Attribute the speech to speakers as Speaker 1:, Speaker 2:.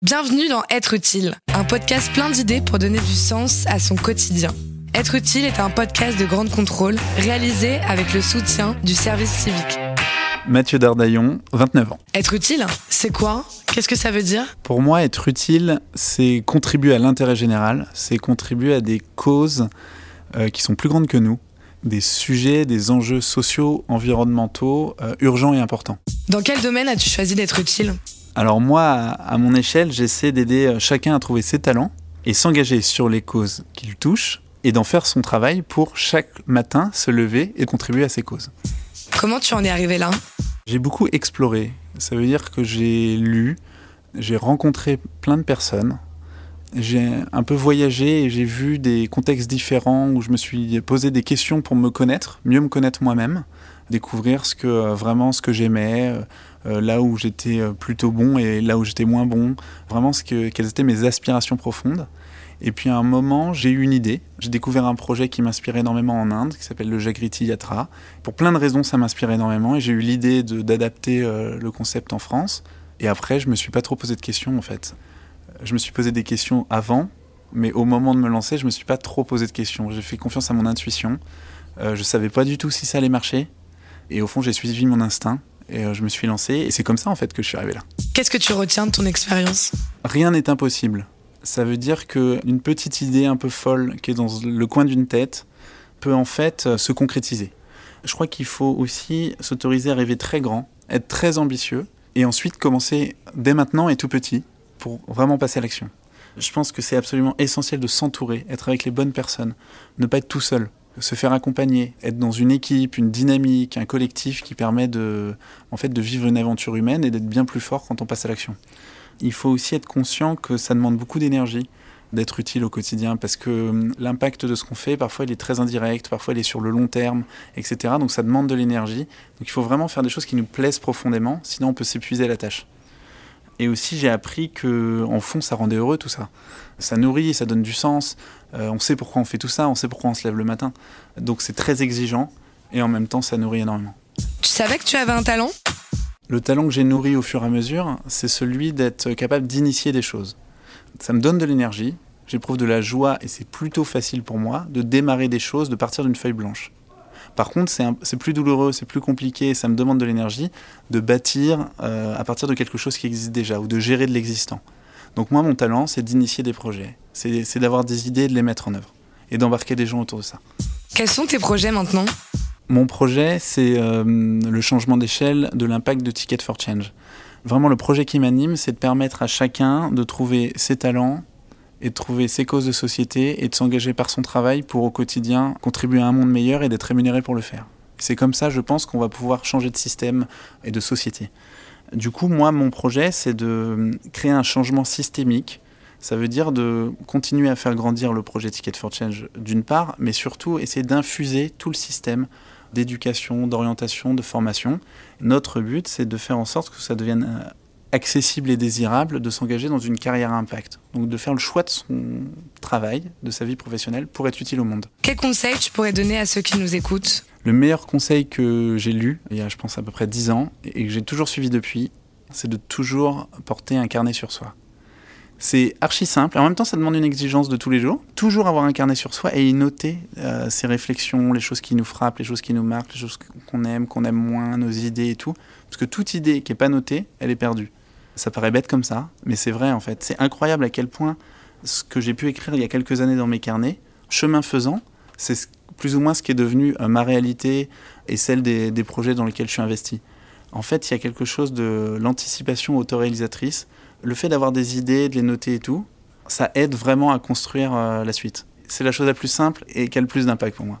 Speaker 1: Bienvenue dans Être utile, un podcast plein d'idées pour donner du sens à son quotidien. Être utile est un podcast de grande contrôle réalisé avec le soutien du service civique.
Speaker 2: Mathieu Dardaillon, 29 ans.
Speaker 1: Être utile, c'est quoi? Qu'est-ce que ça veut dire?
Speaker 2: Pour moi, être utile, c'est contribuer à l'intérêt général, c'est contribuer à des causes euh, qui sont plus grandes que nous, des sujets, des enjeux sociaux, environnementaux, euh, urgents et importants.
Speaker 1: Dans quel domaine as-tu choisi d'être utile?
Speaker 2: Alors moi, à, mon échelle, j'essaie d'aider euh, chacun à trouver ses talents et s'engager sur les causes qu'il touche et d'en faire son travail pour chaque matin se lever et contribuer à ces causes.
Speaker 1: Comment tu en es arrivé là?
Speaker 2: J'ai beaucoup exploré. Ça veut dire que j'ai lu, j'ai rencontré plein de personnes, j'ai un peu voyagé et j'ai vu des contextes différents où je me suis posé des questions pour me connaître, mieux me connaître moi-même, découvrir ce que euh, vraiment ce que j'aimais, euh, là où j'étais euh, plutôt bon et là où j'étais moins bon, vraiment ce que, quelles étaient mes aspirations profondes. Et puis à un moment, j'ai eu une idée. J'ai découvert un projet qui m'inspire énormément en Inde, qui s'appelle le Jagriti Yatra. Pour plein de raisons, ça m'inspire énormément et j'ai eu l'idée d'adapter euh, le concept en France. Et après, je me suis pas trop posé de questions en fait. Je me suis posé des questions avant, mais au moment de me lancer, je me suis pas trop posé de questions. J'ai fait confiance à mon intuition. Euh, je savais pas du tout si ça allait marcher. Et au fond, j'ai suivi mon instinct et euh, je me suis lancé. Et c'est comme ça en fait que je suis arrivé là.
Speaker 1: Qu'est-ce que tu retiens de ton expérience?
Speaker 2: Rien n'est impossible. Ça veut dire qu'une petite idée un peu folle qui est dans le coin d'une tête peut en fait euh, se concrétiser. Je crois qu'il faut aussi s'autoriser à rêver très grand, être très ambitieux, et ensuite commencer dès maintenant et tout petit pour vraiment passer à l'action. Je pense que c'est absolument essentiel de s'entourer, être avec les bonnes personnes, ne pas être tout seul, se faire accompagner, être dans une équipe, une dynamique, un collectif qui permet de, en fait, de vivre une aventure humaine et d'être bien plus fort quand on passe à l'action il faut aussi être conscient que ça demande beaucoup d'énergie d'être utile au quotidien parce que hum, l'impact de ce qu'on fait, parfois il est très indirect, parfois il est sur le long terme, etc. Donc ça demande de l'énergie. Donc il faut vraiment faire des choses qui nous plaisent profondément, sinon on peut s'épuiser à la tâche. Et aussi j'ai appris que en fond ça rendait heureux tout ça. Ça nourrit, ça donne du sens. Euh, on sait pourquoi on fait tout ça, on sait pourquoi on se lève le matin. Donc c'est très exigeant et en même temps ça nourrit énormément.
Speaker 1: Tu savais que tu avais un talent?
Speaker 2: Le talent que j'ai nourri au fur et à mesure, c'est celui d'être capable d'initier des choses. Ça me donne de l'énergie, j'éprouve de la joie et c'est plutôt facile pour moi de démarrer des choses, de partir d'une feuille blanche. Par contre, c'est plus douloureux, c'est plus compliqué, ça me demande de l'énergie de bâtir euh, à partir de quelque chose qui existe déjà ou de gérer de l'existant. Donc moi, mon talent, c'est d'initier des projets, c'est c'est d'avoir des idées et de les mettre en œuvre et d'embarquer des gens autour de ça.
Speaker 1: Quels sont tes projets maintenant?
Speaker 2: Mon projet, c'est euh, le changement d'échelle de l'impact de Ticket for Change. Vraiment, le projet qui m'anime, c'est de permettre à chacun de trouver ses talents et de trouver ses causes de société et de s'engager par son travail pour au quotidien contribuer à un monde meilleur et d'être rémunéré pour le faire. C'est comme ça, je pense, qu'on va pouvoir changer de système et de société. Du coup, moi, mon projet, c'est de créer un changement systémique. Ça veut dire de continuer à faire grandir le projet Ticket for Change d'une part, mais surtout essayer d'infuser tout le système d'éducation, d'orientation, de formation. Notre but, c'est de faire en sorte que ça devienne euh, accessible et désirable de s'engager dans une carrière à impact. Donc de faire le choix de son travail, de sa vie professionnelle pour être utile au monde.
Speaker 1: Quels conseils tu pourrais donner à ceux qui nous écoutent?
Speaker 2: Le meilleur conseil que j'ai lu, il y a je pense à peu près 10 ans, et que j'ai toujours suivi depuis, c'est de toujours porter un carnet sur soi. C'est archi simple, et en même temps ça demande une exigence de tous les jours. Toujours avoir un carnet sur soi et y noter euh, ses réflexions, les choses qui nous frappent, les choses qui nous marquent, les choses qu'on aime, qu'on aime moins, nos idées et tout. Parce que toute idée qui n'est pas notée, elle est perdue. Ça paraît bête comme ça, mais c'est vrai en fait. C'est incroyable à quel point ce que j'ai pu écrire il y a quelques années dans mes carnets, chemin faisant, c'est ce- plus ou moins ce qui est devenu euh, ma réalité et celle des, des projets dans lesquels je suis investi. En fait, il y a quelque chose de l'anticipation autoréalisatrice. Le fait d'avoir des idées, de les noter et tout, ça aide vraiment à construire euh, la suite. C'est la chose la plus simple et qui a le plus d'impact pour moi.